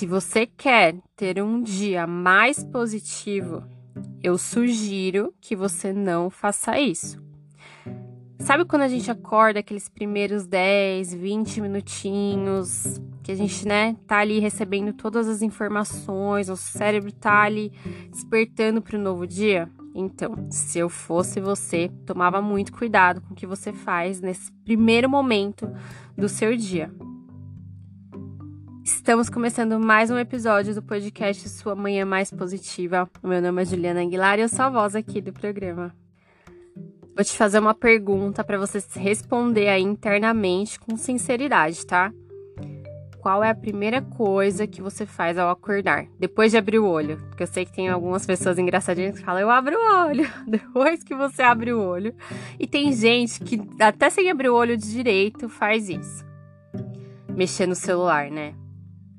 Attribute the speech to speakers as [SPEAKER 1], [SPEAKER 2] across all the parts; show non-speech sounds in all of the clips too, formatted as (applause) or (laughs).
[SPEAKER 1] se você quer ter um dia mais positivo, eu sugiro que você não faça isso. Sabe quando a gente acorda aqueles primeiros 10, 20 minutinhos, que a gente, né, tá ali recebendo todas as informações, o cérebro tá ali despertando para o novo dia? Então, se eu fosse você, tomava muito cuidado com o que você faz nesse primeiro momento do seu dia. Estamos começando mais um episódio do podcast Sua Manhã Mais Positiva. O meu nome é Juliana Aguilar e eu sou a voz aqui do programa. Vou te fazer uma pergunta para você responder aí internamente com sinceridade, tá? Qual é a primeira coisa que você faz ao acordar? Depois de abrir o olho. Porque eu sei que tem algumas pessoas engraçadinhas que falam, eu abro o olho. (laughs) Depois que você abre o olho. E tem gente que, até sem abrir o olho de direito, faz isso. Mexer no celular, né?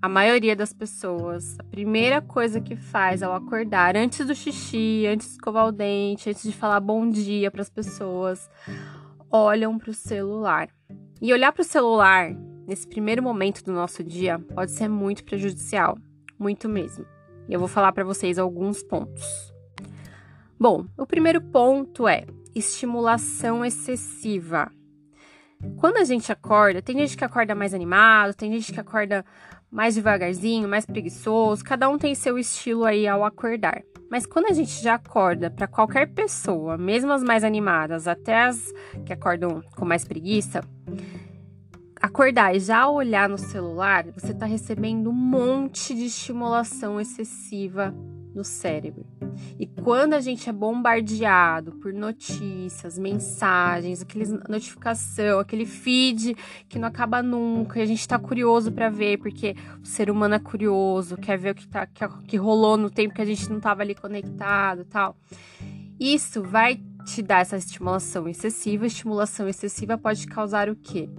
[SPEAKER 1] A maioria das pessoas, a primeira coisa que faz ao acordar, antes do xixi, antes de escovar o dente, antes de falar bom dia para as pessoas, olham para o celular. E olhar para o celular nesse primeiro momento do nosso dia pode ser muito prejudicial, muito mesmo. E eu vou falar para vocês alguns pontos. Bom, o primeiro ponto é estimulação excessiva. Quando a gente acorda, tem gente que acorda mais animado, tem gente que acorda mais devagarzinho, mais preguiçoso, cada um tem seu estilo aí ao acordar. Mas quando a gente já acorda para qualquer pessoa, mesmo as mais animadas, até as que acordam com mais preguiça, acordar e já olhar no celular, você está recebendo um monte de estimulação excessiva no cérebro. E quando a gente é bombardeado por notícias, mensagens, aqueles notificação, aquele feed que não acaba nunca, e a gente está curioso para ver, porque o ser humano é curioso, quer ver o que, tá, que, que rolou no tempo que a gente não estava ali conectado, tal. Isso vai te dar essa estimulação excessiva. Estimulação excessiva pode causar o quê?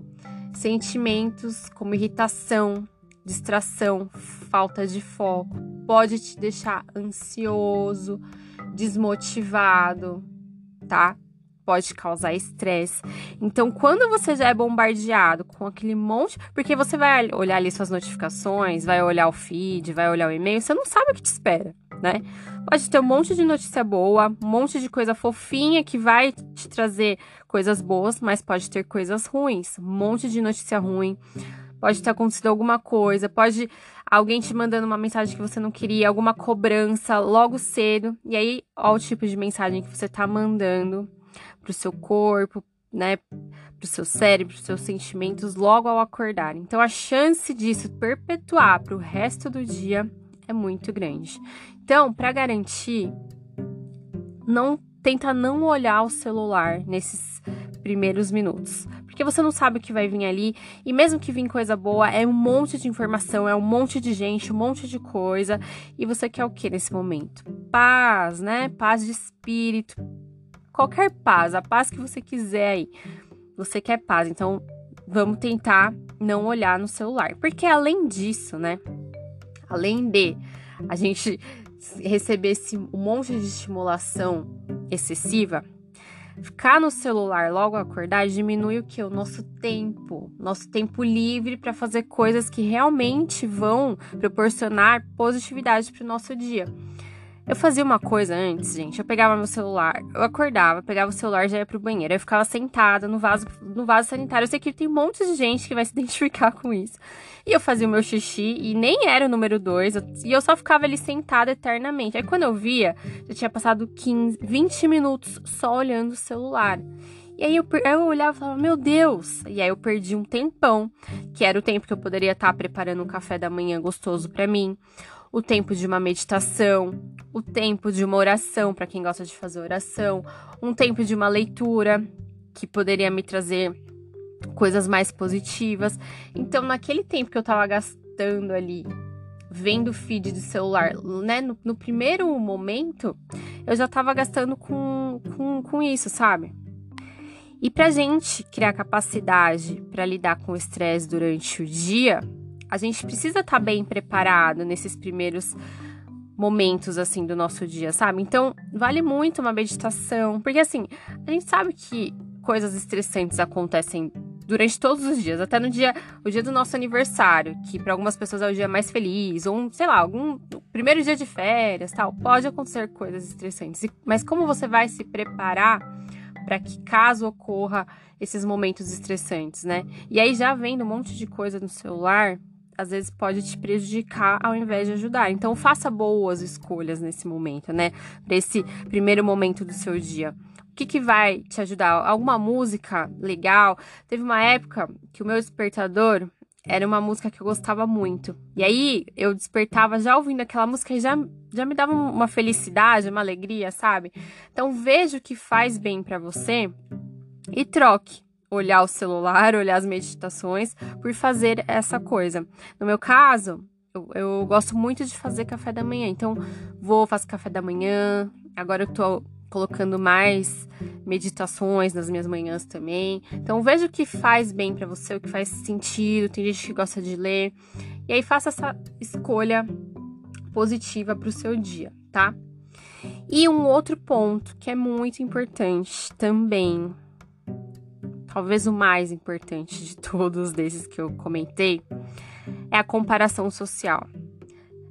[SPEAKER 1] Sentimentos como irritação, distração, falta de foco, pode te deixar ansioso, desmotivado, tá? Pode causar estresse. Então, quando você já é bombardeado com aquele monte. Porque você vai olhar ali suas notificações, vai olhar o feed, vai olhar o e-mail, você não sabe o que te espera, né? Pode ter um monte de notícia boa, um monte de coisa fofinha que vai te trazer coisas boas, mas pode ter coisas ruins, um monte de notícia ruim Pode ter acontecido alguma coisa, pode alguém te mandando uma mensagem que você não queria, alguma cobrança logo cedo. E aí, ó o tipo de mensagem que você tá mandando pro seu corpo, né, pro seu cérebro, pros seus sentimentos logo ao acordar. Então, a chance disso perpetuar pro resto do dia é muito grande. Então, para garantir, não tenta não olhar o celular nesses primeiros minutos porque você não sabe o que vai vir ali. E mesmo que vir coisa boa, é um monte de informação, é um monte de gente, um monte de coisa. E você quer o que nesse momento? Paz, né? Paz de espírito. Qualquer paz, a paz que você quiser aí. Você quer paz, então vamos tentar não olhar no celular. Porque além disso, né? Além de a gente receber esse um monte de estimulação excessiva, Ficar no celular logo acordar diminui o que? O nosso tempo, nosso tempo livre para fazer coisas que realmente vão proporcionar positividade para o nosso dia. Eu fazia uma coisa antes, gente. Eu pegava meu celular, eu acordava, pegava o celular já ia pro banheiro. Eu ficava sentada no vaso, no vaso sanitário. Eu sei que tem um monte de gente que vai se (laughs) identificar com isso. E eu fazia o meu xixi e nem era o número 2. E eu só ficava ali sentada eternamente. Aí quando eu via, já tinha passado 15, 20 minutos só olhando o celular. E aí eu, eu olhava e falava, meu Deus! E aí eu perdi um tempão, que era o tempo que eu poderia estar preparando um café da manhã gostoso para mim o tempo de uma meditação, o tempo de uma oração, para quem gosta de fazer oração, um tempo de uma leitura que poderia me trazer coisas mais positivas. Então, naquele tempo que eu tava gastando ali vendo o feed de celular, né? No, no primeiro momento, eu já tava gastando com, com, com isso, sabe? E pra gente criar capacidade para lidar com o estresse durante o dia, a gente precisa estar tá bem preparado nesses primeiros momentos assim do nosso dia, sabe? Então, vale muito uma meditação, porque assim, a gente sabe que coisas estressantes acontecem durante todos os dias, até no dia, o dia do nosso aniversário, que para algumas pessoas é o dia mais feliz, ou sei lá, algum primeiro dia de férias, tal, pode acontecer coisas estressantes. Mas como você vai se preparar para que caso ocorra esses momentos estressantes, né? E aí já vendo um monte de coisa no celular, às vezes pode te prejudicar ao invés de ajudar. Então faça boas escolhas nesse momento, né? Para esse primeiro momento do seu dia. O que, que vai te ajudar? Alguma música legal? Teve uma época que o meu despertador era uma música que eu gostava muito. E aí eu despertava já ouvindo aquela música e já, já me dava uma felicidade, uma alegria, sabe? Então veja o que faz bem para você e troque olhar o celular, olhar as meditações por fazer essa coisa. No meu caso, eu, eu gosto muito de fazer café da manhã. Então, vou, faço café da manhã. Agora eu tô colocando mais meditações nas minhas manhãs também. Então veja o que faz bem para você, o que faz sentido. Tem gente que gosta de ler. E aí faça essa escolha positiva para o seu dia, tá? E um outro ponto que é muito importante também, talvez o mais importante de todos desses que eu comentei, é a comparação social.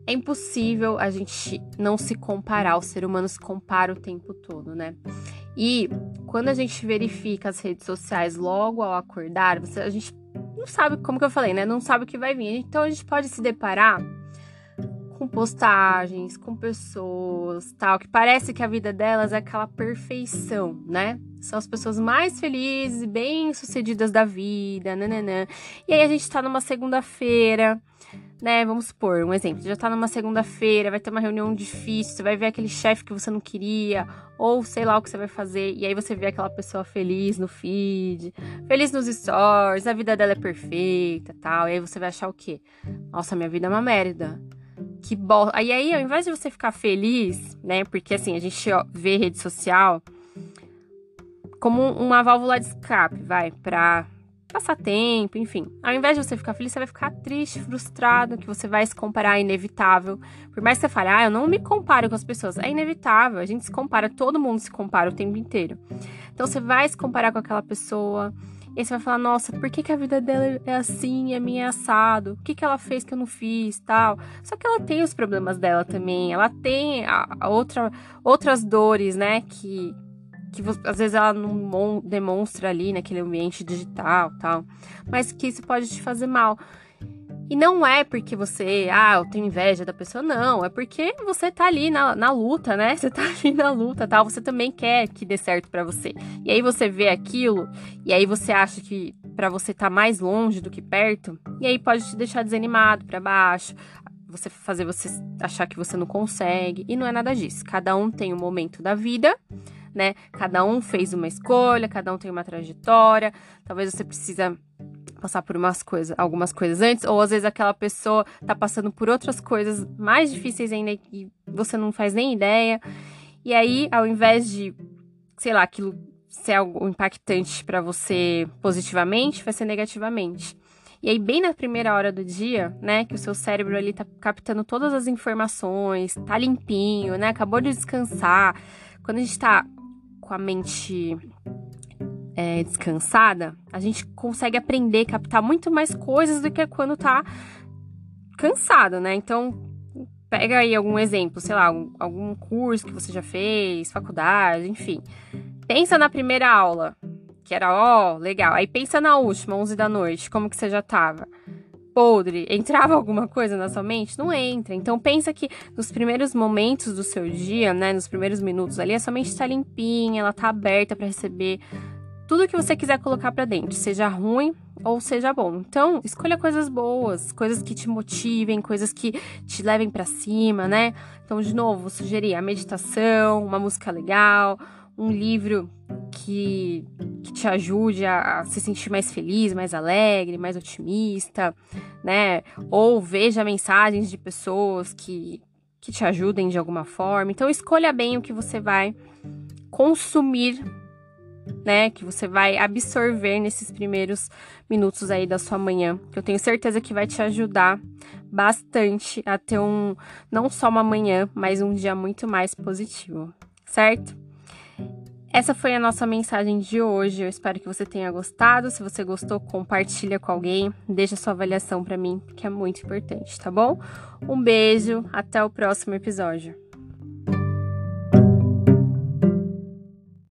[SPEAKER 1] É impossível a gente não se comparar, o ser humano se compara o tempo todo, né? E quando a gente verifica as redes sociais logo ao acordar, você, a gente não sabe, como que eu falei, né? Não sabe o que vai vir. Então a gente pode se deparar com postagens, com pessoas, tal, que parece que a vida delas é aquela perfeição, né? São as pessoas mais felizes, bem-sucedidas da vida, nananã. E aí a gente tá numa segunda-feira, né? Vamos supor, um exemplo. Já tá numa segunda-feira, vai ter uma reunião difícil, você vai ver aquele chefe que você não queria, ou sei lá o que você vai fazer, e aí você vê aquela pessoa feliz no feed, feliz nos stories, a vida dela é perfeita, tal. E aí você vai achar o quê? Nossa, minha vida é uma merda. Que bosta. Aí aí, ao invés de você ficar feliz, né? Porque assim, a gente vê rede social como uma válvula de escape, vai, pra passar tempo, enfim. Ao invés de você ficar feliz, você vai ficar triste, frustrado, que você vai se comparar, é inevitável. Por mais que você fale, ah, eu não me comparo com as pessoas, é inevitável, a gente se compara, todo mundo se compara o tempo inteiro. Então você vai se comparar com aquela pessoa, e você vai falar, nossa, por que, que a vida dela é assim a minha é assado? O que, que ela fez que eu não fiz, tal? Só que ela tem os problemas dela também, ela tem a, a outra, outras dores, né, que que às vezes ela não demonstra ali naquele ambiente digital tal, mas que isso pode te fazer mal. E não é porque você, ah, eu tenho inveja da pessoa, não. É porque você tá ali na, na luta, né? Você tá (laughs) ali na luta, tal. Você também quer que dê certo para você. E aí você vê aquilo, e aí você acha que para você tá mais longe do que perto, e aí pode te deixar desanimado para baixo, você fazer você achar que você não consegue. E não é nada disso. Cada um tem um momento da vida né? Cada um fez uma escolha, cada um tem uma trajetória. Talvez você precisa passar por umas coisas, algumas coisas antes, ou às vezes aquela pessoa tá passando por outras coisas mais difíceis ainda e você não faz nem ideia. E aí, ao invés de, sei lá, aquilo ser algo impactante para você positivamente, vai ser negativamente. E aí, bem na primeira hora do dia, né, que o seu cérebro ali tá captando todas as informações, tá limpinho, né, acabou de descansar. Quando a gente tá com a mente é, descansada, a gente consegue aprender, captar muito mais coisas do que quando tá cansado, né? Então, pega aí algum exemplo, sei lá, algum, curso que você já fez, faculdade, enfim. Pensa na primeira aula, que era, ó, oh, legal. Aí pensa na última, 11 da noite, como que você já tava podre, entrava (laughs) alguma coisa na sua mente? Não entra. Então pensa que nos primeiros momentos do seu dia, né, nos primeiros minutos ali, a sua mente está limpinha, ela tá aberta para receber tudo que você quiser colocar para dentro, seja ruim ou seja bom. Então, escolha coisas boas, coisas que te motivem, coisas que te levem para cima, né? Então, de novo, sugerir a meditação, uma música legal, um livro que, que te ajude a, a, se sentir mais feliz, mais alegre, mais otimista, né? Ou veja mensagens de pessoas que, que te ajudem de alguma forma. Então, escolha bem o que você vai consumir, né? Que você vai absorver nesses primeiros minutos aí da sua manhã. Que eu tenho certeza que vai te ajudar bastante a ter um, não só uma manhã, mas um dia muito mais positivo, certo? Essa foi a nossa mensagem de hoje. Eu espero que você tenha gostado. Se você gostou, compartilha com alguém. Deixa sua avaliação para mim, que é muito importante, tá bom? Um beijo, até o próximo episódio.